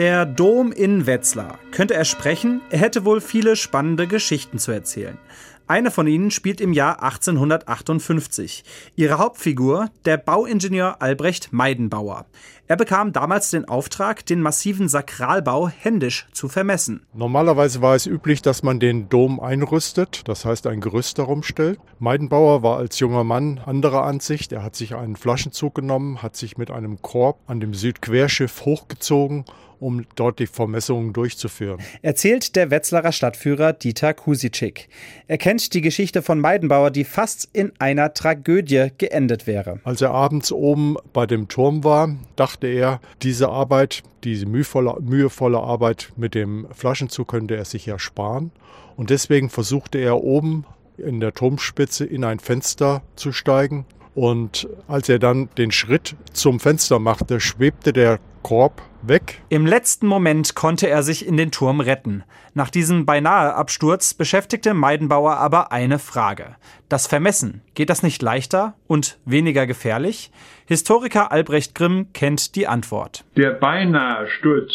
Der Dom in Wetzlar. Könnte er sprechen? Er hätte wohl viele spannende Geschichten zu erzählen. Eine von ihnen spielt im Jahr 1858. Ihre Hauptfigur, der Bauingenieur Albrecht Meidenbauer. Er bekam damals den Auftrag, den massiven Sakralbau händisch zu vermessen. Normalerweise war es üblich, dass man den Dom einrüstet, das heißt ein Gerüst darum stellt. Meidenbauer war als junger Mann anderer Ansicht. Er hat sich einen Flaschenzug genommen, hat sich mit einem Korb an dem Südquerschiff hochgezogen um dort die Vermessungen durchzuführen. Erzählt der Wetzlarer Stadtführer Dieter Kusitschik. Er kennt die Geschichte von Meidenbauer, die fast in einer Tragödie geendet wäre. Als er abends oben bei dem Turm war, dachte er, diese Arbeit, diese mühevolle, mühevolle Arbeit mit dem Flaschenzug könnte er sich ja sparen. Und deswegen versuchte er oben in der Turmspitze in ein Fenster zu steigen. Und als er dann den Schritt zum Fenster machte, schwebte der Korb weg. Im letzten Moment konnte er sich in den Turm retten. Nach diesem beinahe Absturz beschäftigte Meidenbauer aber eine Frage. Das Vermessen, geht das nicht leichter und weniger gefährlich? Historiker Albrecht Grimm kennt die Antwort. Der beinahe Sturz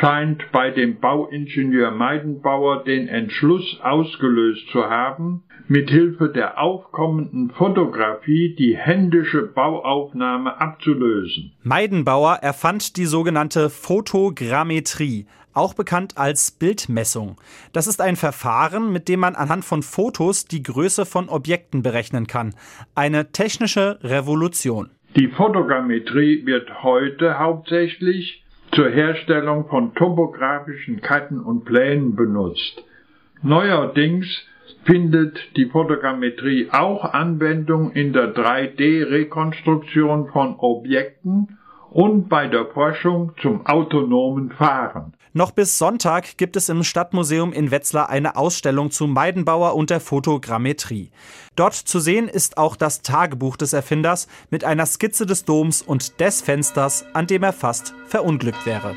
scheint bei dem Bauingenieur Meidenbauer den Entschluss ausgelöst zu haben, mit Hilfe der aufkommenden Fotografie die händische Bauaufnahme abzulösen. Meidenbauer erfand die sogenannte Fotogrammetrie, auch bekannt als Bildmessung. Das ist ein Verfahren, mit dem man anhand von Fotos die Größe von Objekten berechnen kann. Eine technische Revolution. Die Fotogrammetrie wird heute hauptsächlich zur Herstellung von topografischen Karten und Plänen benutzt. Neuerdings findet die Fotogrammetrie auch Anwendung in der 3D-Rekonstruktion von Objekten und bei der Forschung zum autonomen Fahren. Noch bis Sonntag gibt es im Stadtmuseum in Wetzlar eine Ausstellung zu Meidenbauer und der Fotogrammetrie. Dort zu sehen ist auch das Tagebuch des Erfinders mit einer Skizze des Doms und des Fensters, an dem er fast verunglückt wäre.